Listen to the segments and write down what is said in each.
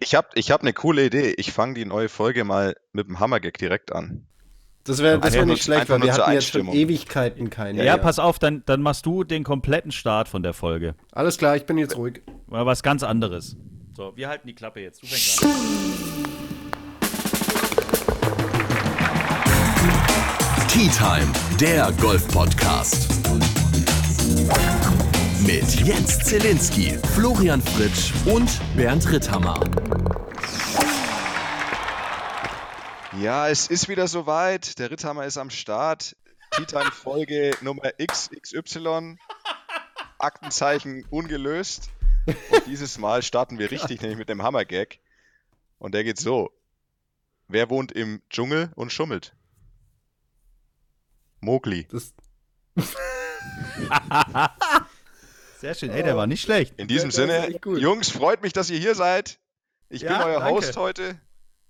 Ich habe ich hab eine coole Idee. Ich fange die neue Folge mal mit dem Hammergag direkt an. Das wäre das wär nicht schlecht, weil wir hatten jetzt schon Ewigkeiten keine. Ja, ja, pass auf, dann, dann machst du den kompletten Start von der Folge. Alles klar, ich bin jetzt ruhig. Mal was ganz anderes. So, wir halten die Klappe jetzt. Du fängst an. Tea Time, der Golf-Podcast. Mit Jens Zelinski, Florian Fritsch und Bernd Ritthammer. Ja, es ist wieder soweit. Der Ritthammer ist am Start. Titan Folge Nummer XXY. Aktenzeichen ungelöst. Und dieses Mal starten wir richtig, nämlich mit dem Hammergag. Und der geht so. Wer wohnt im Dschungel und schummelt? Mogli. Das Sehr schön. Ey, der war nicht schlecht. In diesem Sinne, Jungs, freut mich, dass ihr hier seid. Ich ja, bin euer danke. Host heute.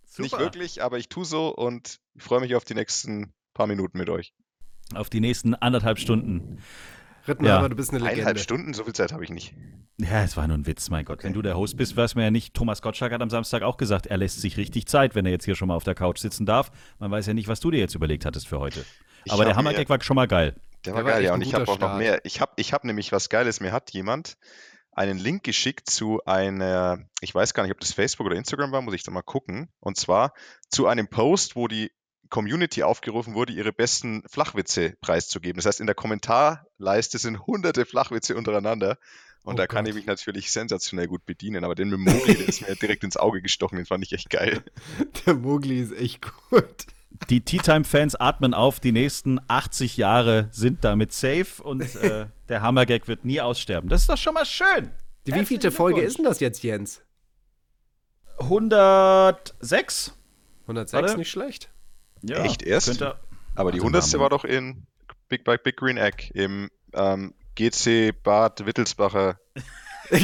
Super. Nicht wirklich, aber ich tue so und ich freue mich auf die nächsten paar Minuten mit euch. Auf die nächsten anderthalb Stunden. Rittner, ja. aber du bist eine Legende. Eineinhalb Stunden, so viel Zeit habe ich nicht. Ja, es war nur ein Witz, mein Gott. Okay. Wenn du der Host bist, weiß man ja nicht. Thomas Gottschalk hat am Samstag auch gesagt, er lässt sich richtig Zeit, wenn er jetzt hier schon mal auf der Couch sitzen darf. Man weiß ja nicht, was du dir jetzt überlegt hattest für heute. Ich aber der Hammergag war schon mal geil. Der war, der war geil, ja. Und ich habe auch noch mehr. Ich habe ich hab nämlich was Geiles. Mir hat jemand einen Link geschickt zu einer, ich weiß gar nicht, ob das Facebook oder Instagram war, muss ich da mal gucken. Und zwar zu einem Post, wo die Community aufgerufen wurde, ihre besten Flachwitze preiszugeben. Das heißt, in der Kommentarleiste sind hunderte Flachwitze untereinander. Und oh da Gott. kann ich mich natürlich sensationell gut bedienen. Aber den mit Mogli, der ist mir direkt ins Auge gestochen, den fand ich echt geil. Der Mogli ist echt gut. Die Tea Time Fans atmen auf, die nächsten 80 Jahre sind damit safe und äh, der Hammergag wird nie aussterben. Das ist doch schon mal schön. Die wievielte Folge ist denn das jetzt, Jens? 106. 106, Warte. nicht schlecht. Ja, Echt erst? Aber die 100. war doch in Big Big, Big Green Egg im ähm, GC Bad Wittelsbacher.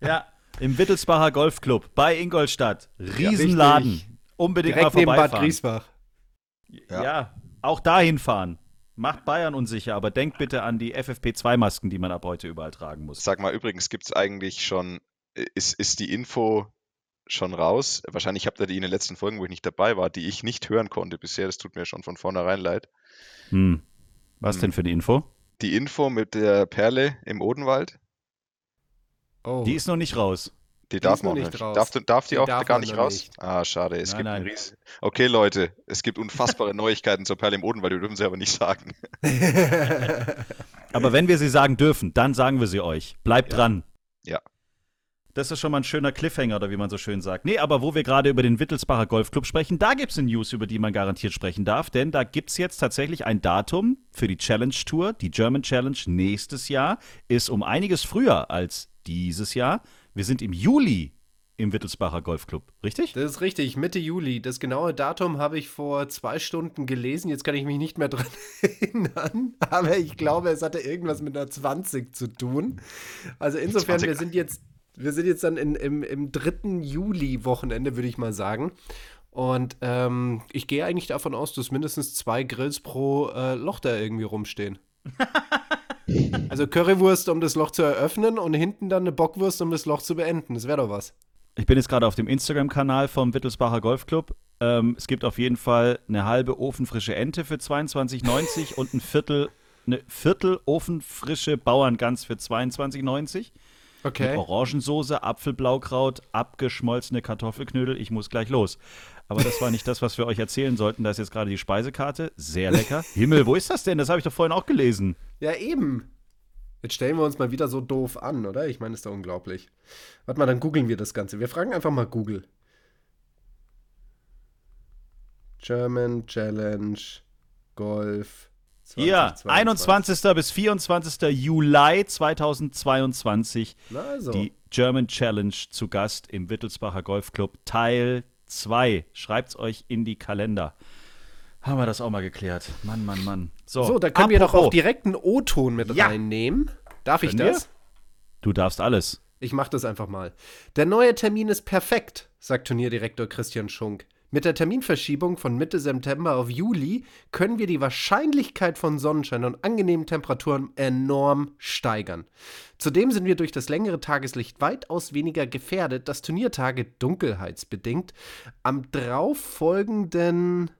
ja, im Wittelsbacher Golfclub bei Ingolstadt. Riesenladen. Unbedingt Direkt mal vorbeifahren. Neben Bad Griesbach. Ja. ja, auch dahin fahren. Macht Bayern unsicher, aber denkt bitte an die FFP2-Masken, die man ab heute überall tragen muss. Sag mal, übrigens gibt es eigentlich schon, ist, ist die Info schon raus? Wahrscheinlich habt ihr die in den letzten Folgen, wo ich nicht dabei war, die ich nicht hören konnte bisher. Das tut mir schon von vornherein leid. Hm. Was hm. denn für die Info? Die Info mit der Perle im Odenwald. Oh. Die ist noch nicht raus. Die, darf man nicht. Raus. Darf, darf die, die auch darf gar nicht raus? Nicht. Ah, schade. Es nein, gibt nein. Ries Okay, Leute, es gibt unfassbare Neuigkeiten zur Perle im Oden, weil wir dürfen sie aber nicht sagen. aber wenn wir sie sagen dürfen, dann sagen wir sie euch. Bleibt ja. dran. Ja. Das ist schon mal ein schöner Cliffhanger, oder wie man so schön sagt. Nee, aber wo wir gerade über den Wittelsbacher Golfclub sprechen, da gibt es eine News, über die man garantiert sprechen darf, denn da gibt es jetzt tatsächlich ein Datum für die Challenge Tour. Die German Challenge nächstes Jahr ist um einiges früher als dieses Jahr. Wir sind im Juli im Wittelsbacher Golfclub, richtig? Das ist richtig, Mitte Juli. Das genaue Datum habe ich vor zwei Stunden gelesen. Jetzt kann ich mich nicht mehr dran erinnern. Aber ich glaube, es hatte irgendwas mit einer 20 zu tun. Also insofern, 20. wir sind jetzt, wir sind jetzt dann in, im, im dritten Juli-Wochenende, würde ich mal sagen. Und ähm, ich gehe eigentlich davon aus, dass mindestens zwei Grills pro äh, Loch da irgendwie rumstehen. Also Currywurst, um das Loch zu eröffnen und hinten dann eine Bockwurst, um das Loch zu beenden. Das wäre doch was. Ich bin jetzt gerade auf dem Instagram-Kanal vom Wittelsbacher Golfclub. Ähm, es gibt auf jeden Fall eine halbe ofenfrische Ente für 22,90 und ein Viertel, eine Viertel ofenfrische Bauerngans für 22,90. Okay. Mit Orangensoße, Apfelblaukraut, abgeschmolzene Kartoffelknödel. Ich muss gleich los. Aber das war nicht das, was wir euch erzählen sollten. Da ist jetzt gerade die Speisekarte. Sehr lecker. Himmel, wo ist das denn? Das habe ich doch vorhin auch gelesen. Ja, eben. Jetzt stellen wir uns mal wieder so doof an, oder? Ich meine, ist doch unglaublich. Warte mal, dann googeln wir das Ganze. Wir fragen einfach mal Google. German Challenge Golf. 20, Hier, 21. bis 24. Juli 2022. Also. Die German Challenge zu Gast im Wittelsbacher Golfclub Teil 2. Schreibt es euch in die Kalender. Haben wir das auch mal geklärt. Mann, Mann, Mann. So, so da können apropos. wir doch auch direkt einen O-Ton mit ja. reinnehmen. Darf ich das? Wir? Du darfst alles. Ich mach das einfach mal. Der neue Termin ist perfekt, sagt Turnierdirektor Christian Schunk. Mit der Terminverschiebung von Mitte September auf Juli können wir die Wahrscheinlichkeit von Sonnenschein und angenehmen Temperaturen enorm steigern. Zudem sind wir durch das längere Tageslicht weitaus weniger gefährdet, dass Turniertage dunkelheitsbedingt am darauffolgenden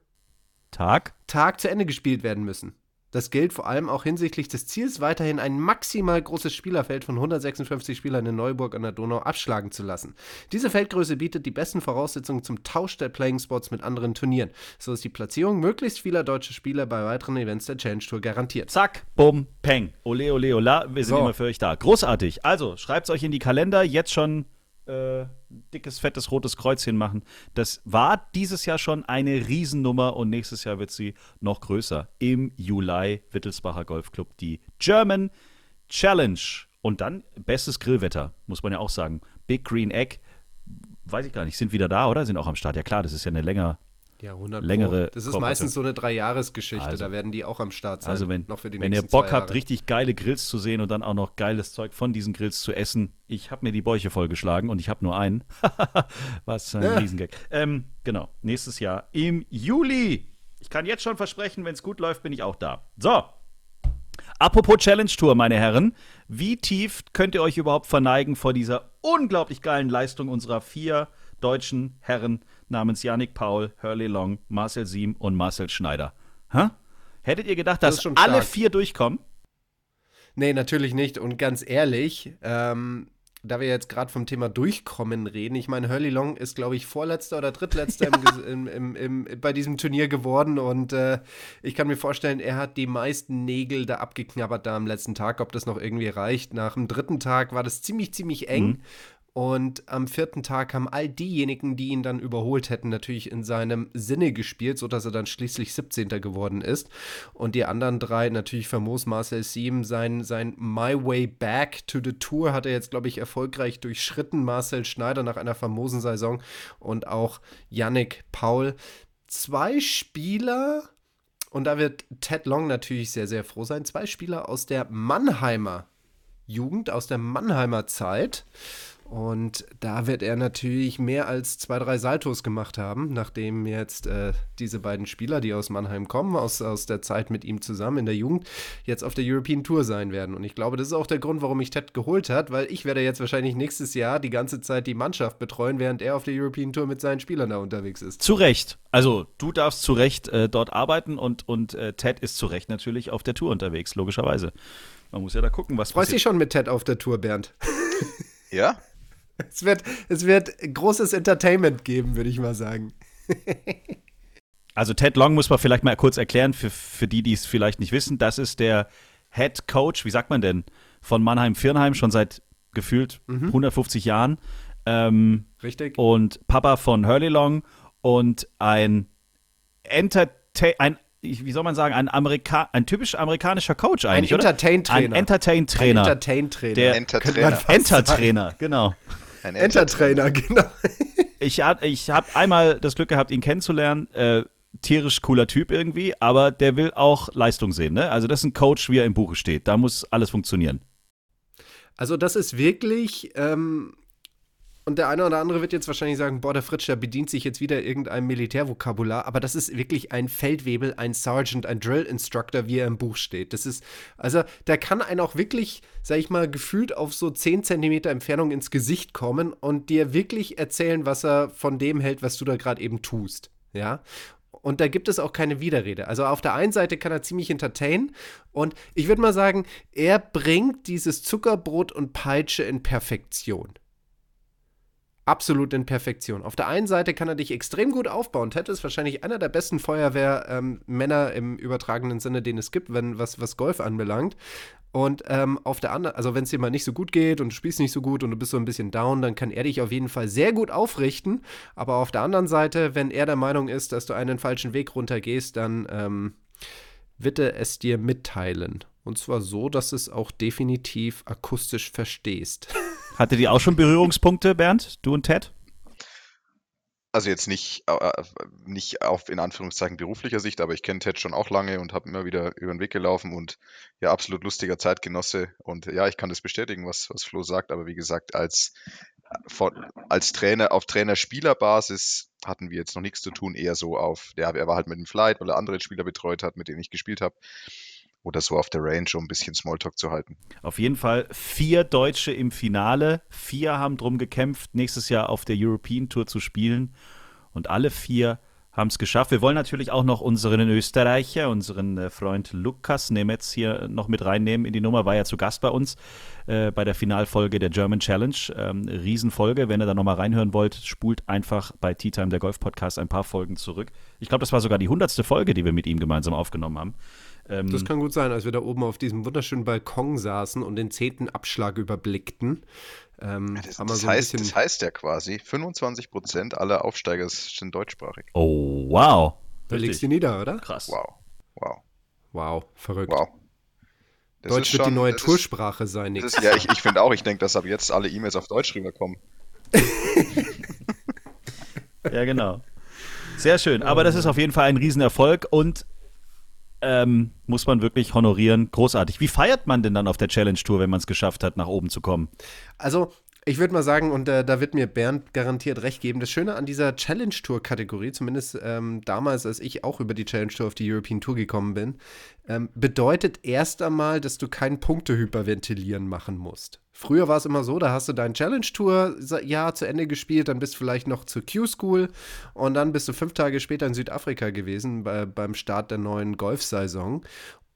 Tag? Tag zu Ende gespielt werden müssen. Das gilt vor allem auch hinsichtlich des Ziels, weiterhin ein maximal großes Spielerfeld von 156 Spielern in Neuburg an der Donau abschlagen zu lassen. Diese Feldgröße bietet die besten Voraussetzungen zum Tausch der Playing Spots mit anderen Turnieren. So ist die Platzierung möglichst vieler deutscher Spieler bei weiteren Events der Challenge Tour garantiert. Zack, bumm, peng. Ole, ole, ola, wir sind so. immer für euch da. Großartig. Also, schreibt es euch in die Kalender, jetzt schon äh, dickes, fettes rotes Kreuzchen machen. Das war dieses Jahr schon eine Riesennummer und nächstes Jahr wird sie noch größer. Im Juli Wittelsbacher Golfclub die German Challenge. Und dann bestes Grillwetter, muss man ja auch sagen. Big Green Egg, weiß ich gar nicht, sind wieder da, oder? Sind auch am Start. Ja klar, das ist ja eine länger, ja, 100 längere. Pro. Das ist meistens so eine Dreijahresgeschichte, also, da werden die auch am Start sein. Also wenn, wenn ihr Bock habt, richtig geile Grills zu sehen und dann auch noch geiles Zeug von diesen Grills zu essen, ich habe mir die Bäuche vollgeschlagen und ich habe nur einen. Was ein ja. Riesengag. Ähm, genau, nächstes Jahr im Juli. Ich kann jetzt schon versprechen, wenn es gut läuft, bin ich auch da. So. Apropos Challenge Tour, meine Herren, wie tief könnt ihr euch überhaupt verneigen vor dieser unglaublich geilen Leistung unserer vier deutschen Herren namens Yannick Paul, Hurley Long, Marcel Siem und Marcel Schneider. Hä? Hättet ihr gedacht, das dass alle vier durchkommen? Nee, natürlich nicht. Und ganz ehrlich, ähm, da wir jetzt gerade vom Thema Durchkommen reden, ich meine, Hurley Long ist, glaube ich, vorletzter oder drittletzter ja. im, im, im, bei diesem Turnier geworden und äh, ich kann mir vorstellen, er hat die meisten Nägel da abgeknabbert da am letzten Tag, ob das noch irgendwie reicht. Nach dem dritten Tag war das ziemlich, ziemlich eng. Mhm. Und am vierten Tag haben all diejenigen, die ihn dann überholt hätten, natürlich in seinem Sinne gespielt, sodass er dann schließlich 17. geworden ist. Und die anderen drei, natürlich famos Marcel Siem, sein, sein My Way Back to the Tour hat er jetzt, glaube ich, erfolgreich durchschritten. Marcel Schneider nach einer famosen Saison und auch Yannick Paul. Zwei Spieler, und da wird Ted Long natürlich sehr, sehr froh sein, zwei Spieler aus der Mannheimer Jugend, aus der Mannheimer Zeit. Und da wird er natürlich mehr als zwei, drei Saltos gemacht haben, nachdem jetzt äh, diese beiden Spieler, die aus Mannheim kommen, aus, aus der Zeit mit ihm zusammen in der Jugend, jetzt auf der European Tour sein werden. Und ich glaube, das ist auch der Grund, warum ich Ted geholt hat, weil ich werde jetzt wahrscheinlich nächstes Jahr die ganze Zeit die Mannschaft betreuen, während er auf der European Tour mit seinen Spielern da unterwegs ist. Zu Recht. Also du darfst zu Recht äh, dort arbeiten und, und äh, Ted ist zu Recht natürlich auf der Tour unterwegs, logischerweise. Man muss ja da gucken, was Freust dich schon mit Ted auf der Tour, Bernd? Ja, es wird, es wird großes Entertainment geben, würde ich mal sagen. also Ted Long muss man vielleicht mal kurz erklären, für, für die, die es vielleicht nicht wissen. Das ist der Head Coach, wie sagt man denn, von Mannheim-Firnheim, schon seit gefühlt mhm. 150 Jahren. Ähm, Richtig. Und Papa von Hurley Long und ein Entertain, ein wie soll man sagen, ein, Amerika ein typisch amerikanischer Coach eigentlich, ein Entertain-Trainer. Ein Entertain-Trainer. Ein Entertain-Trainer. Der Entertrainer. Entertrainer, genau. Ein Entertrainer, genau. ich habe ich hab einmal das Glück gehabt, ihn kennenzulernen. Äh, tierisch cooler Typ irgendwie, aber der will auch Leistung sehen. Ne? Also das ist ein Coach, wie er im Buche steht. Da muss alles funktionieren. Also das ist wirklich ähm, und der eine oder andere wird jetzt wahrscheinlich sagen, boah, der Fritsch, der bedient sich jetzt wieder irgendeinem Militärvokabular, aber das ist wirklich ein Feldwebel, ein Sergeant, ein Drill Instructor, wie er im Buch steht. Das ist, also der kann einen auch wirklich, sag ich mal, gefühlt auf so 10 Zentimeter Entfernung ins Gesicht kommen und dir wirklich erzählen, was er von dem hält, was du da gerade eben tust. Ja, und da gibt es auch keine Widerrede. Also auf der einen Seite kann er ziemlich entertainen und ich würde mal sagen, er bringt dieses Zuckerbrot und Peitsche in Perfektion absolut in Perfektion. Auf der einen Seite kann er dich extrem gut aufbauen. Ted ist wahrscheinlich einer der besten Feuerwehrmänner ähm, im übertragenen Sinne, den es gibt, wenn was, was Golf anbelangt. Und ähm, auf der anderen, also wenn es dir mal nicht so gut geht und du spielst nicht so gut und du bist so ein bisschen down, dann kann er dich auf jeden Fall sehr gut aufrichten. Aber auf der anderen Seite, wenn er der Meinung ist, dass du einen falschen Weg runtergehst, dann ähm, wird er es dir mitteilen. Und zwar so, dass es auch definitiv akustisch verstehst. Hatte die auch schon Berührungspunkte, Bernd, du und Ted? Also jetzt nicht, äh, nicht auf in Anführungszeichen beruflicher Sicht, aber ich kenne Ted schon auch lange und habe immer wieder über den Weg gelaufen und ja, absolut lustiger Zeitgenosse. Und ja, ich kann das bestätigen, was, was Flo sagt, aber wie gesagt, als, von, als Trainer auf Trainer-Spieler-Basis hatten wir jetzt noch nichts zu tun, eher so auf, ja, er war halt mit dem Flight, weil er andere Spieler betreut hat, mit denen ich gespielt habe. Oder so auf der Range, um ein bisschen Smalltalk zu halten. Auf jeden Fall vier Deutsche im Finale. Vier haben drum gekämpft, nächstes Jahr auf der European Tour zu spielen. Und alle vier haben es geschafft. Wir wollen natürlich auch noch unseren Österreicher, unseren äh, Freund Lukas Nemetz hier noch mit reinnehmen in die Nummer. War ja zu Gast bei uns äh, bei der Finalfolge der German Challenge. Ähm, Riesenfolge. Wenn ihr da nochmal reinhören wollt, spult einfach bei Tea Time, der Golf Podcast, ein paar Folgen zurück. Ich glaube, das war sogar die hundertste Folge, die wir mit ihm gemeinsam aufgenommen haben. Ähm, das kann gut sein, als wir da oben auf diesem wunderschönen Balkon saßen und den zehnten Abschlag überblickten. Ähm, ja, das, das, so heißt, das heißt ja quasi, 25 Prozent aller Aufsteiger sind deutschsprachig. Oh, wow. Da legst du nieder, oder? Krass. Wow. Wow. Wow, verrückt. Wow. Das Deutsch wird schon, die neue Toursprache ist, sein, Ist, ja, ich, ich finde auch, ich denke, dass ab jetzt alle E-Mails auf Deutsch rüberkommen. ja, genau. Sehr schön. Aber das ist auf jeden Fall ein Riesenerfolg und ähm, muss man wirklich honorieren. Großartig. Wie feiert man denn dann auf der Challenge Tour, wenn man es geschafft hat, nach oben zu kommen? Also, ich würde mal sagen, und äh, da wird mir Bernd garantiert recht geben, das Schöne an dieser Challenge Tour-Kategorie, zumindest ähm, damals, als ich auch über die Challenge Tour auf die European Tour gekommen bin, ähm, bedeutet erst einmal, dass du kein Punktehyperventilieren machen musst. Früher war es immer so, da hast du dein Challenge Tour Jahr zu Ende gespielt, dann bist du vielleicht noch zur Q-School und dann bist du fünf Tage später in Südafrika gewesen bei, beim Start der neuen Golfsaison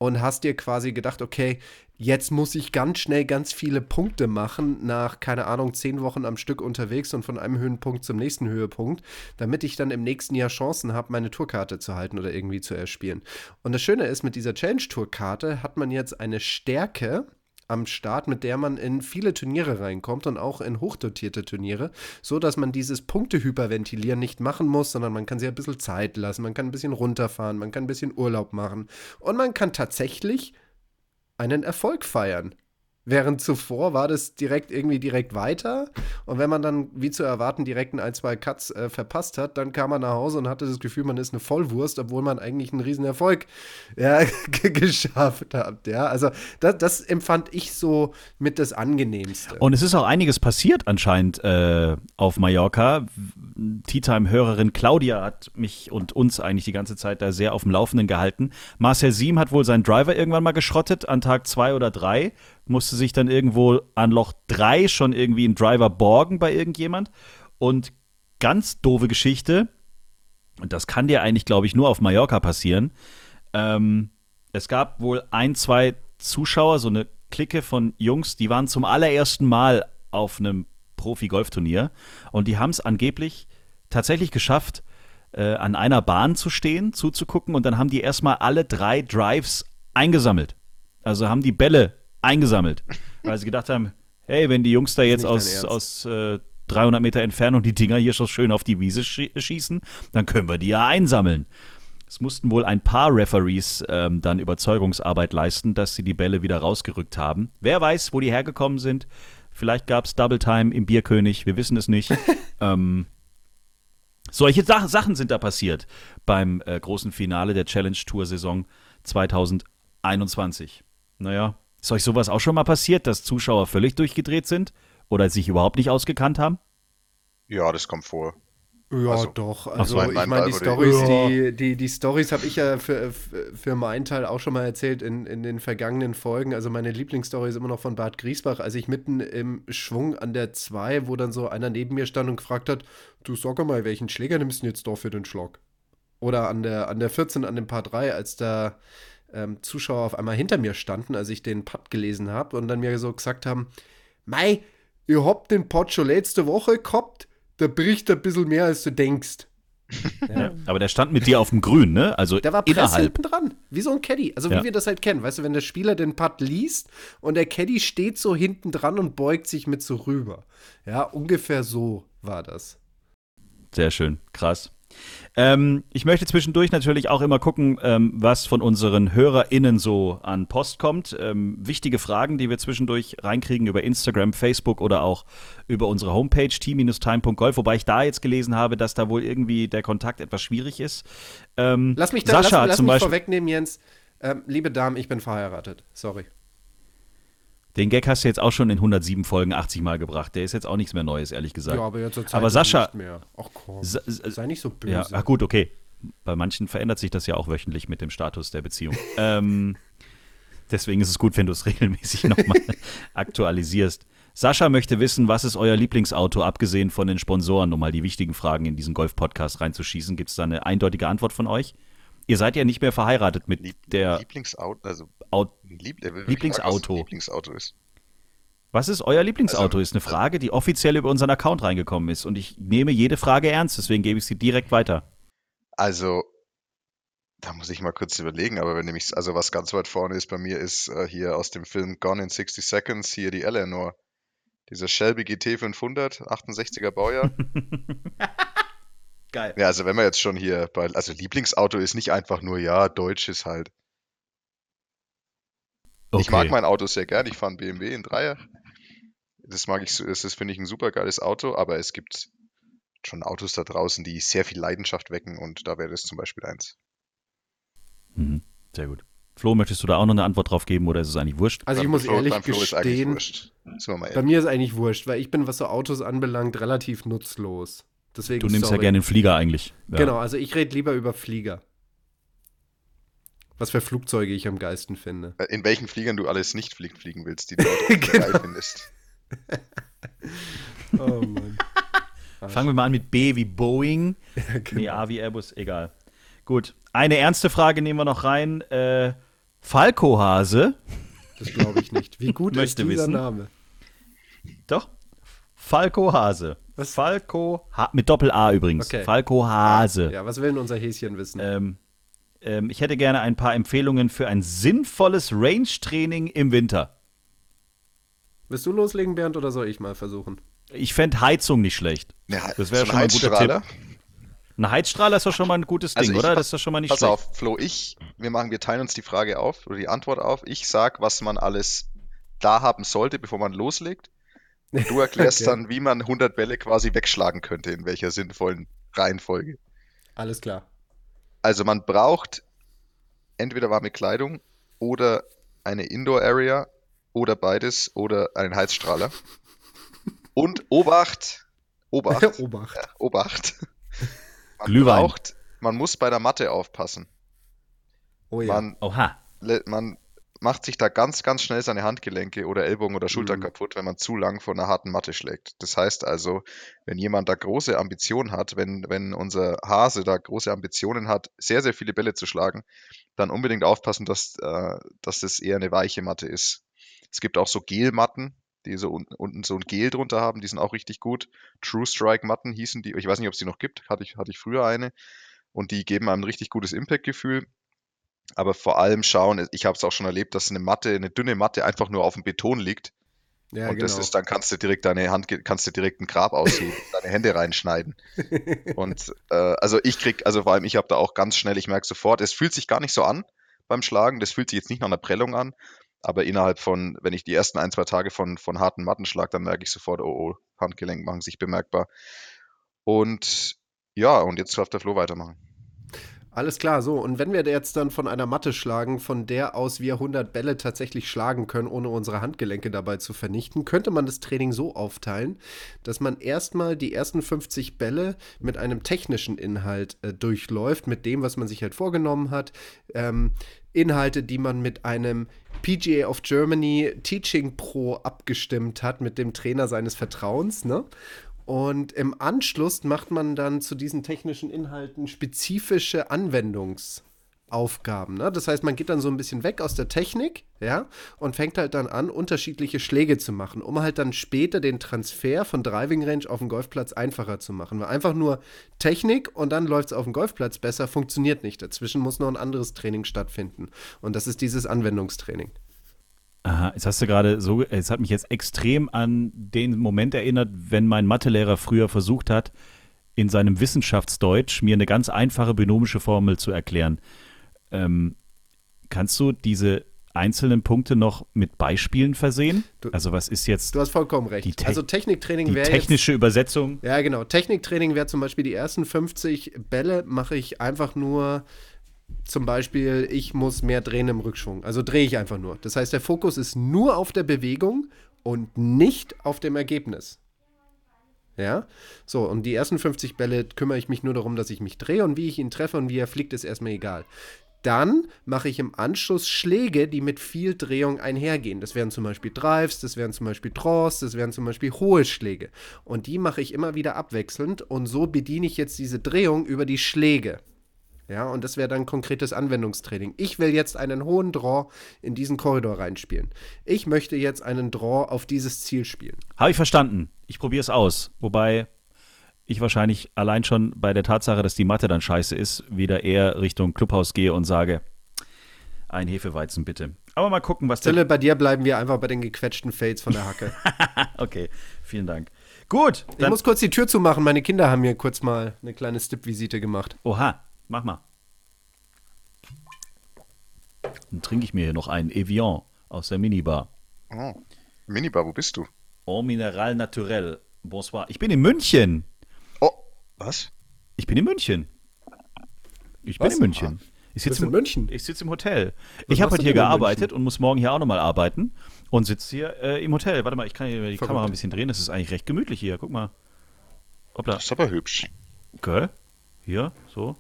und hast dir quasi gedacht, okay, jetzt muss ich ganz schnell ganz viele Punkte machen, nach, keine Ahnung, zehn Wochen am Stück unterwegs und von einem Höhenpunkt zum nächsten Höhepunkt, damit ich dann im nächsten Jahr Chancen habe, meine Tourkarte zu halten oder irgendwie zu erspielen. Und das Schöne ist, mit dieser Challenge-Tour-Karte hat man jetzt eine Stärke, am Start, mit der man in viele Turniere reinkommt und auch in hochdotierte Turniere, so dass man dieses Punktehyperventilieren nicht machen muss, sondern man kann sich ein bisschen Zeit lassen, man kann ein bisschen runterfahren, man kann ein bisschen Urlaub machen und man kann tatsächlich einen Erfolg feiern. Während zuvor war das direkt irgendwie direkt weiter. Und wenn man dann, wie zu erwarten, direkt ein, zwei Cuts äh, verpasst hat, dann kam man nach Hause und hatte das Gefühl, man ist eine Vollwurst, obwohl man eigentlich einen Riesenerfolg ja, geschafft hat. Ja, also das, das, empfand ich so mit das Angenehmste. Und es ist auch einiges passiert anscheinend äh, auf Mallorca. Tea Time-Hörerin Claudia hat mich und uns eigentlich die ganze Zeit da sehr auf dem Laufenden gehalten. Marcel Siem hat wohl seinen Driver irgendwann mal geschrottet an Tag zwei oder drei musste sich dann irgendwo an Loch 3 schon irgendwie einen Driver borgen bei irgendjemand. Und ganz doofe Geschichte, und das kann dir eigentlich, glaube ich, nur auf Mallorca passieren. Ähm, es gab wohl ein, zwei Zuschauer, so eine Clique von Jungs, die waren zum allerersten Mal auf einem Profi-Golfturnier und die haben es angeblich tatsächlich geschafft, äh, an einer Bahn zu stehen, zuzugucken und dann haben die erstmal alle drei Drives eingesammelt. Also haben die Bälle eingesammelt, weil sie gedacht haben, hey, wenn die Jungs da jetzt aus, aus äh, 300 Meter Entfernung die Dinger hier schon schön auf die Wiese schießen, dann können wir die ja einsammeln. Es mussten wohl ein paar Referees ähm, dann Überzeugungsarbeit leisten, dass sie die Bälle wieder rausgerückt haben. Wer weiß, wo die hergekommen sind. Vielleicht gab es Double Time im Bierkönig, wir wissen es nicht. ähm, solche Sa Sachen sind da passiert beim äh, großen Finale der Challenge Tour Saison 2021. Naja, ist euch sowas auch schon mal passiert, dass Zuschauer völlig durchgedreht sind oder sich überhaupt nicht ausgekannt haben? Ja, das kommt vor. Ja, also, doch. Also so, ich meine, die Stories, ja. die, die, die Stories habe ich ja für, für meinen Teil auch schon mal erzählt in, in den vergangenen Folgen. Also meine Lieblingsstory ist immer noch von Bad Griesbach, als ich mitten im Schwung an der 2, wo dann so einer neben mir stand und gefragt hat, du sag mal, welchen Schläger nimmst du jetzt doch für den Schlag? Oder an der, an der 14, an dem Paar 3, als da ähm, Zuschauer auf einmal hinter mir standen, als ich den Putt gelesen habe und dann mir so gesagt haben, Mei, ihr habt den Putt schon letzte Woche gehabt, da bricht ein bisschen mehr, als du denkst. Ja. aber der stand mit dir auf dem Grün, ne? Also der war press hinten dran, wie so ein Caddy. Also wie ja. wir das halt kennen. Weißt du, wenn der Spieler den Putt liest und der Caddy steht so hinten dran und beugt sich mit so rüber. Ja, ungefähr so war das. Sehr schön, krass. Ähm, ich möchte zwischendurch natürlich auch immer gucken, ähm, was von unseren HörerInnen so an Post kommt. Ähm, wichtige Fragen, die wir zwischendurch reinkriegen über Instagram, Facebook oder auch über unsere Homepage t-time.golf, wobei ich da jetzt gelesen habe, dass da wohl irgendwie der Kontakt etwas schwierig ist. Ähm, lass mich da Sascha lass, lass mich vorwegnehmen, Jens. Ähm, liebe Damen, ich bin verheiratet. Sorry. Den Gag hast du jetzt auch schon in 107 Folgen 80 Mal gebracht. Der ist jetzt auch nichts mehr Neues, ehrlich gesagt. Ja, aber jetzt zur Zeit aber Sascha, nicht mehr. Ach komm, sei nicht so böse. Ja, ach gut, okay. Bei manchen verändert sich das ja auch wöchentlich mit dem Status der Beziehung. ähm, deswegen ist es gut, wenn du es regelmäßig nochmal aktualisierst. Sascha möchte wissen, was ist euer Lieblingsauto, abgesehen von den Sponsoren, um mal die wichtigen Fragen in diesen Golf-Podcast reinzuschießen. Gibt es da eine eindeutige Antwort von euch? Ihr seid ja nicht mehr verheiratet mit Lieb der Lieblingsauto, also Aut Lieb Lieblingsauto. Lieblingsauto ist. Was ist euer Lieblingsauto? Also, ist eine Frage, die offiziell über unseren Account reingekommen ist. Und ich nehme jede Frage ernst, deswegen gebe ich sie direkt weiter. Also, da muss ich mal kurz überlegen, aber wenn nämlich, also was ganz weit vorne ist bei mir, ist äh, hier aus dem Film Gone in 60 Seconds, hier die Eleanor. Dieser Shelby GT 500, 68er Baujahr. Geil. Ja, also wenn wir jetzt schon hier bei, also Lieblingsauto ist nicht einfach nur, ja, deutsch ist halt. Okay. Ich mag mein Auto sehr gern, ich fahre einen BMW in Dreier. Das mag ich so, das finde ich, ein super geiles Auto, aber es gibt schon Autos da draußen, die sehr viel Leidenschaft wecken und da wäre das zum Beispiel eins. Mhm, sehr gut. Flo, möchtest du da auch noch eine Antwort drauf geben oder ist es eigentlich wurscht? Also ich muss Flo, ehrlich gestehen, bei mir ist eigentlich wurscht, weil ich bin, was so Autos anbelangt, relativ nutzlos. Deswegen, du nimmst sorry. ja gerne den Flieger eigentlich. Ja. Genau, also ich rede lieber über Flieger. Was für Flugzeuge ich am geilsten finde. Äh, in welchen Fliegern du alles nicht fliegen, fliegen willst, die du dort genau. geil findest. oh Mann. Fangen wir mal an mit B wie Boeing. Ja, genau. Nee, A wie Airbus, egal. Gut, eine ernste Frage nehmen wir noch rein. Äh, Falco-Hase. Das glaube ich nicht. Wie gut ist dieser wissen. Name? Doch. Falco Hase. Was? Falco ha mit Doppel A übrigens. Okay. Falco Hase. Ja, was will denn unser Häschen wissen? Ähm, ähm, ich hätte gerne ein paar Empfehlungen für ein sinnvolles Range-Training im Winter. Willst du loslegen, Bernd, oder soll ich mal versuchen? Ich fände Heizung nicht schlecht. Ja, das wäre so schon mal ein guter Tipp. Ein Heizstrahler ist doch schon mal ein gutes also Ding, oder? Das ist doch schon mal nicht pass schlecht. Pass auf, Flo, ich, wir machen, wir teilen uns die Frage auf oder die Antwort auf. Ich sag, was man alles da haben sollte, bevor man loslegt. Und du erklärst okay. dann, wie man 100 Bälle quasi wegschlagen könnte, in welcher sinnvollen Reihenfolge. Alles klar. Also man braucht entweder warme Kleidung oder eine Indoor-Area oder beides oder einen Heizstrahler. Und Obacht, Obacht, Obacht. Ja, Obacht. Man Glühwein. braucht, man muss bei der Matte aufpassen. Oh ja. Man, Oha. Man macht sich da ganz, ganz schnell seine Handgelenke oder Ellbogen oder Schultern mhm. kaputt, wenn man zu lang von einer harten Matte schlägt. Das heißt also, wenn jemand da große Ambitionen hat, wenn, wenn unser Hase da große Ambitionen hat, sehr, sehr viele Bälle zu schlagen, dann unbedingt aufpassen, dass, äh, dass das eher eine weiche Matte ist. Es gibt auch so Gelmatten, die so un unten so ein Gel drunter haben, die sind auch richtig gut. True Strike Matten hießen die, ich weiß nicht, ob es die noch gibt, hatte ich, hatte ich früher eine. Und die geben einem ein richtig gutes Impact-Gefühl. Aber vor allem schauen, ich habe es auch schon erlebt, dass eine Matte, eine dünne Matte einfach nur auf dem Beton liegt. Ja, und genau. das ist, dann kannst du direkt deine Hand, kannst du direkt ein Grab ausheben, deine Hände reinschneiden. und äh, also ich krieg, also vor allem ich habe da auch ganz schnell, ich merke sofort, es fühlt sich gar nicht so an beim Schlagen, das fühlt sich jetzt nicht nach einer Prellung an, aber innerhalb von, wenn ich die ersten ein, zwei Tage von, von harten Matten schlag, dann merke ich sofort, oh, oh, Handgelenk machen sich bemerkbar. Und ja, und jetzt darf der Flo weitermachen. Alles klar, so. Und wenn wir jetzt dann von einer Matte schlagen, von der aus wir 100 Bälle tatsächlich schlagen können, ohne unsere Handgelenke dabei zu vernichten, könnte man das Training so aufteilen, dass man erstmal die ersten 50 Bälle mit einem technischen Inhalt äh, durchläuft, mit dem, was man sich halt vorgenommen hat. Ähm, Inhalte, die man mit einem PGA of Germany Teaching Pro abgestimmt hat, mit dem Trainer seines Vertrauens, ne? Und im Anschluss macht man dann zu diesen technischen Inhalten spezifische Anwendungsaufgaben. Ne? Das heißt, man geht dann so ein bisschen weg aus der Technik, ja, und fängt halt dann an, unterschiedliche Schläge zu machen, um halt dann später den Transfer von Driving Range auf den Golfplatz einfacher zu machen. Weil einfach nur Technik und dann läuft es auf dem Golfplatz besser, funktioniert nicht. Dazwischen muss noch ein anderes Training stattfinden. Und das ist dieses Anwendungstraining. Aha, jetzt hast du gerade so, es hat mich jetzt extrem an den Moment erinnert, wenn mein Mathelehrer früher versucht hat, in seinem Wissenschaftsdeutsch mir eine ganz einfache binomische Formel zu erklären. Ähm, kannst du diese einzelnen Punkte noch mit Beispielen versehen? Du, also was ist jetzt? Du hast vollkommen recht. also Techniktraining wäre technische jetzt, Übersetzung. Ja, genau. Techniktraining wäre zum Beispiel die ersten 50 Bälle mache ich einfach nur zum Beispiel, ich muss mehr drehen im Rückschwung. Also drehe ich einfach nur. Das heißt, der Fokus ist nur auf der Bewegung und nicht auf dem Ergebnis. Ja, so, und die ersten 50 Bälle kümmere ich mich nur darum, dass ich mich drehe und wie ich ihn treffe und wie er fliegt, ist erstmal egal. Dann mache ich im Anschluss Schläge, die mit viel Drehung einhergehen. Das wären zum Beispiel Drives, das wären zum Beispiel Draws, das wären zum Beispiel hohe Schläge. Und die mache ich immer wieder abwechselnd und so bediene ich jetzt diese Drehung über die Schläge. Ja, und das wäre dann konkretes Anwendungstraining. Ich will jetzt einen hohen Draw in diesen Korridor reinspielen. Ich möchte jetzt einen Draw auf dieses Ziel spielen. Habe ich verstanden. Ich probiere es aus. Wobei ich wahrscheinlich allein schon bei der Tatsache, dass die Matte dann scheiße ist, wieder eher Richtung Clubhaus gehe und sage, ein Hefeweizen bitte. Aber mal gucken, was Zille, bei dir bleiben wir einfach bei den gequetschten Fades von der Hacke. okay, vielen Dank. Gut. Ich muss kurz die Tür zumachen. Meine Kinder haben mir kurz mal eine kleine Stippvisite gemacht. Oha, mach mal. Dann trinke ich mir hier noch einen Evian aus der Minibar. Oh, Minibar, wo bist du? Oh, Mineral Naturel. Bonsoir. Ich bin in München. Oh, was? Ich bin in München. Ich bin was? in München. Ich sitze in München. Ich sitze im Hotel. Was ich habe heute hier gearbeitet und muss morgen hier auch nochmal arbeiten und sitze hier äh, im Hotel. Warte mal, ich kann hier die Verrückt. Kamera ein bisschen drehen. Das ist eigentlich recht gemütlich hier. Guck mal. Hoppla. Das ist aber hübsch. Okay. Hier, so.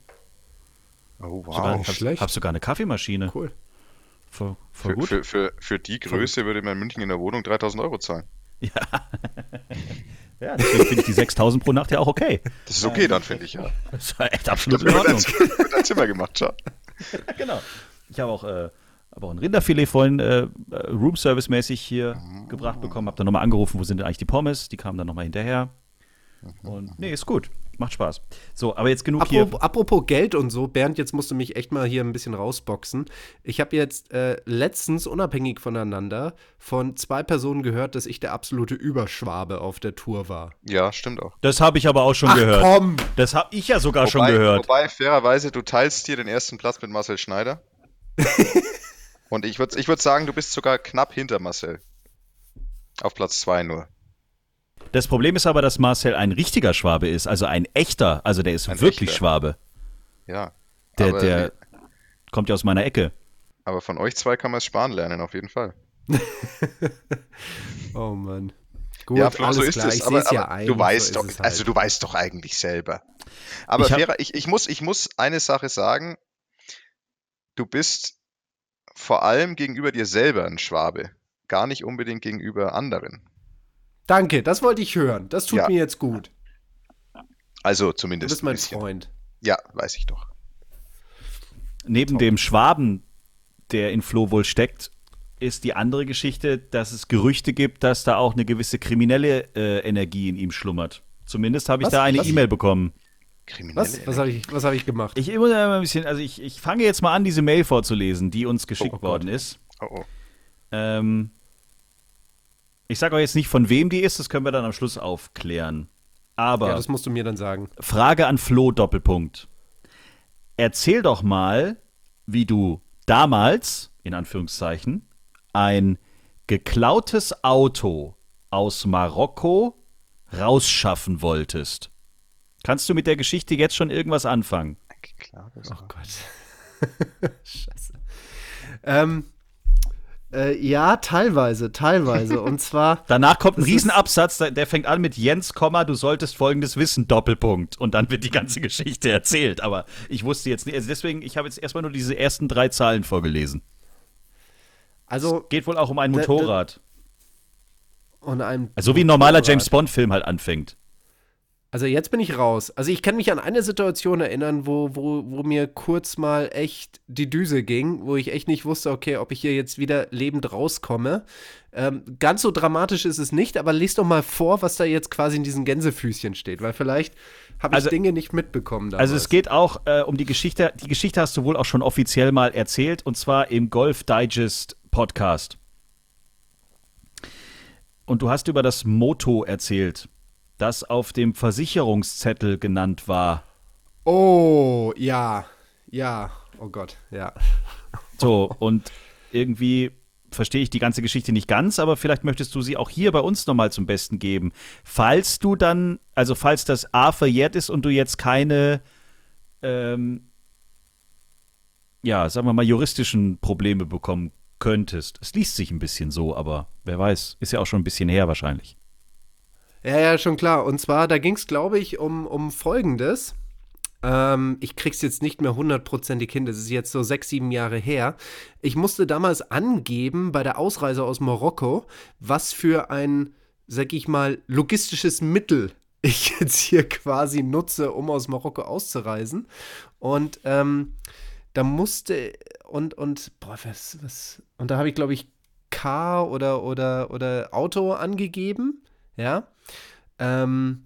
Oh, wow. Sogar, hab, Schlecht. Hab sogar eine Kaffeemaschine. Cool. Voll, voll für, gut. Für, für, für die Größe würde man in München in der Wohnung 3000 Euro zahlen. Ja. ja, deswegen finde ich die 6000 pro Nacht ja auch okay. Das ist okay, dann finde ich ja. Das ist echt absolut in Ordnung. Wird ein Zimmer gemacht, schau. genau. Ich habe auch, äh, hab auch ein Rinderfilet vorhin äh, Roomservice-mäßig hier oh. gebracht bekommen. Habe dann nochmal angerufen, wo sind denn eigentlich die Pommes? Die kamen dann nochmal hinterher. Und nee, ist gut. Macht Spaß. So, aber jetzt genug apropos, hier. Apropos Geld und so, Bernd, jetzt musst du mich echt mal hier ein bisschen rausboxen. Ich habe jetzt äh, letztens, unabhängig voneinander, von zwei Personen gehört, dass ich der absolute Überschwabe auf der Tour war. Ja, stimmt auch. Das habe ich aber auch schon Ach, gehört. komm! Das habe ich ja sogar wobei, schon gehört. Wobei, fairerweise, du teilst hier den ersten Platz mit Marcel Schneider. und ich würde ich würd sagen, du bist sogar knapp hinter Marcel. Auf Platz zwei nur. Das Problem ist aber, dass Marcel ein richtiger Schwabe ist, also ein echter, also der ist ein wirklich echter. Schwabe. Ja. Der, der kommt ja aus meiner Ecke. Aber von euch zwei kann man es sparen lernen, auf jeden Fall. oh Mann. Gut, ja, Flo, so ist klar. es. Aber, aber ja ein, du weißt so doch, halt. also du weißt doch eigentlich selber. Aber ich, hab, Vera, ich, ich, muss, ich muss eine Sache sagen. Du bist vor allem gegenüber dir selber ein Schwabe, gar nicht unbedingt gegenüber anderen. Danke, das wollte ich hören. Das tut ja. mir jetzt gut. Also zumindest. Du bist mein Freund. Ja, weiß ich doch. Neben Top. dem Schwaben, der in Flo wohl steckt, ist die andere Geschichte, dass es Gerüchte gibt, dass da auch eine gewisse kriminelle äh, Energie in ihm schlummert. Zumindest habe ich Was? da eine E-Mail bekommen. Kriminelle Was, was habe ich, hab ich gemacht? Ich muss ein bisschen, also ich, ich fange jetzt mal an, diese Mail vorzulesen, die uns geschickt oh, oh worden ist. Oh, oh. Ähm, ich sage auch jetzt nicht, von wem die ist, das können wir dann am Schluss aufklären. Aber. Ja, das musst du mir dann sagen. Frage an Flo, Doppelpunkt. Erzähl doch mal, wie du damals, in Anführungszeichen, ein geklautes Auto aus Marokko rausschaffen wolltest. Kannst du mit der Geschichte jetzt schon irgendwas anfangen? Geklautes oh Gott. Scheiße. Ähm, äh, ja, teilweise, teilweise. Und zwar. Danach kommt ein Riesenabsatz, der fängt an mit Jens, du solltest folgendes wissen, Doppelpunkt. Und dann wird die ganze Geschichte erzählt. Aber ich wusste jetzt nicht. Also deswegen, ich habe jetzt erstmal nur diese ersten drei Zahlen vorgelesen. Also. Es geht wohl auch um ein Motorrad. Und ein also wie ein normaler James Bond-Film halt anfängt. Also jetzt bin ich raus. Also ich kann mich an eine Situation erinnern, wo, wo, wo mir kurz mal echt die Düse ging, wo ich echt nicht wusste, okay, ob ich hier jetzt wieder lebend rauskomme. Ähm, ganz so dramatisch ist es nicht, aber lest doch mal vor, was da jetzt quasi in diesen Gänsefüßchen steht, weil vielleicht habe ich also, Dinge nicht mitbekommen. Damals. Also es geht auch äh, um die Geschichte. Die Geschichte hast du wohl auch schon offiziell mal erzählt und zwar im Golf Digest Podcast. Und du hast über das Moto erzählt das auf dem Versicherungszettel genannt war. Oh, ja, ja, oh Gott, ja. So, und irgendwie verstehe ich die ganze Geschichte nicht ganz, aber vielleicht möchtest du sie auch hier bei uns nochmal zum Besten geben. Falls du dann, also falls das A verjährt ist und du jetzt keine, ähm, ja, sagen wir mal, juristischen Probleme bekommen könntest. Es liest sich ein bisschen so, aber wer weiß, ist ja auch schon ein bisschen her wahrscheinlich. Ja, ja, schon klar. Und zwar, da ging es, glaube ich, um, um Folgendes. Ähm, ich krieg's jetzt nicht mehr hundertprozentig hin, das ist jetzt so sechs, sieben Jahre her. Ich musste damals angeben bei der Ausreise aus Marokko, was für ein, sag ich mal, logistisches Mittel ich jetzt hier quasi nutze, um aus Marokko auszureisen. Und ähm, da musste und und boah, was, was und da habe ich glaube ich Car oder oder oder Auto angegeben, ja. Ähm,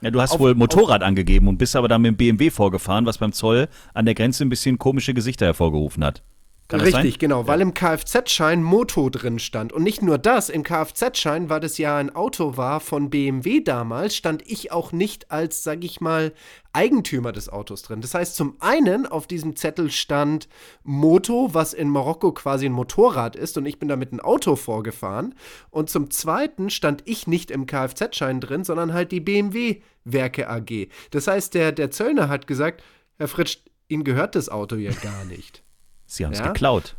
ja, du hast auf, wohl Motorrad auf, angegeben und bist aber dann mit dem BMW vorgefahren, was beim Zoll an der Grenze ein bisschen komische Gesichter hervorgerufen hat. Kann Richtig, genau, ja. weil im Kfz-Schein Moto drin stand. Und nicht nur das, im Kfz-Schein, weil das ja ein Auto war von BMW damals, stand ich auch nicht als, sag ich mal, Eigentümer des Autos drin. Das heißt, zum einen auf diesem Zettel stand Moto, was in Marokko quasi ein Motorrad ist und ich bin damit ein Auto vorgefahren. Und zum zweiten stand ich nicht im Kfz-Schein drin, sondern halt die BMW Werke AG. Das heißt, der, der Zöllner hat gesagt, Herr Fritsch, Ihnen gehört das Auto ja gar nicht. Sie haben es ja? geklaut.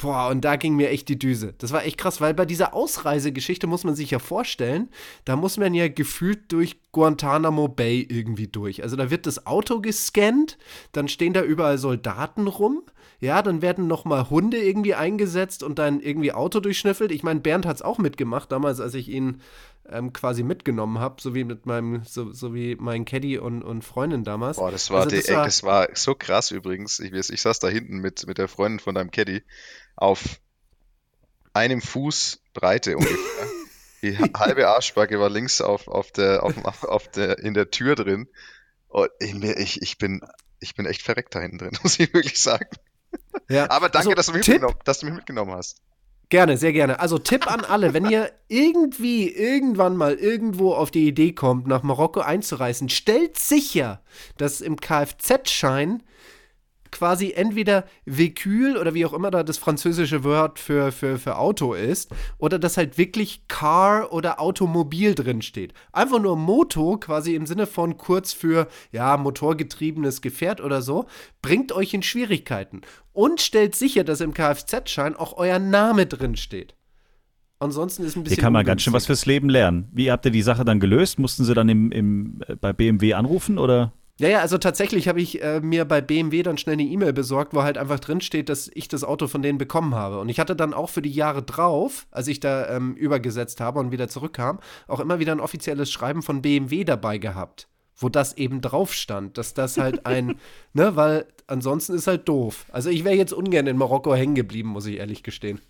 Boah, und da ging mir echt die Düse. Das war echt krass, weil bei dieser Ausreisegeschichte muss man sich ja vorstellen, da muss man ja gefühlt durch Guantanamo Bay irgendwie durch. Also da wird das Auto gescannt, dann stehen da überall Soldaten rum, ja, dann werden nochmal Hunde irgendwie eingesetzt und dann irgendwie Auto durchschnüffelt. Ich meine, Bernd hat es auch mitgemacht, damals, als ich ihn ähm, quasi mitgenommen habe, so wie mit meinem, so, so wie mein Caddy und, und Freundin damals. Boah, das war, also, das, die, war das war so krass übrigens. Ich, ich saß da hinten mit, mit der Freundin von deinem Caddy auf einem Fuß Breite ungefähr. Die halbe Arschbacke war links auf, auf der, auf, auf der, in der Tür drin. Und ich, ich, bin, ich bin echt verreckt da hinten drin, muss ich wirklich sagen. Ja, Aber danke, also, dass, du mich Tipp, dass du mich mitgenommen hast. Gerne, sehr gerne. Also Tipp an alle, wenn ihr irgendwie irgendwann mal irgendwo auf die Idee kommt, nach Marokko einzureisen, stellt sicher, dass im Kfz-Schein quasi entweder Véhicule oder wie auch immer da das französische Wort für, für, für Auto ist, oder dass halt wirklich Car oder Automobil drin steht. Einfach nur Moto, quasi im Sinne von kurz für, ja, motorgetriebenes Gefährt oder so, bringt euch in Schwierigkeiten. Und stellt sicher, dass im Kfz-Schein auch euer Name drin steht. Ansonsten ist ein bisschen. Hier kann man ungünstig. ganz schön was fürs Leben lernen. Wie habt ihr die Sache dann gelöst? Mussten sie dann im, im, äh, bei BMW anrufen oder? Ja, ja, also tatsächlich habe ich äh, mir bei BMW dann schnell eine E-Mail besorgt, wo halt einfach drin steht, dass ich das Auto von denen bekommen habe. Und ich hatte dann auch für die Jahre drauf, als ich da ähm, übergesetzt habe und wieder zurückkam, auch immer wieder ein offizielles Schreiben von BMW dabei gehabt, wo das eben drauf stand, dass das halt ein, ne, weil ansonsten ist halt doof. Also ich wäre jetzt ungern in Marokko hängen geblieben, muss ich ehrlich gestehen.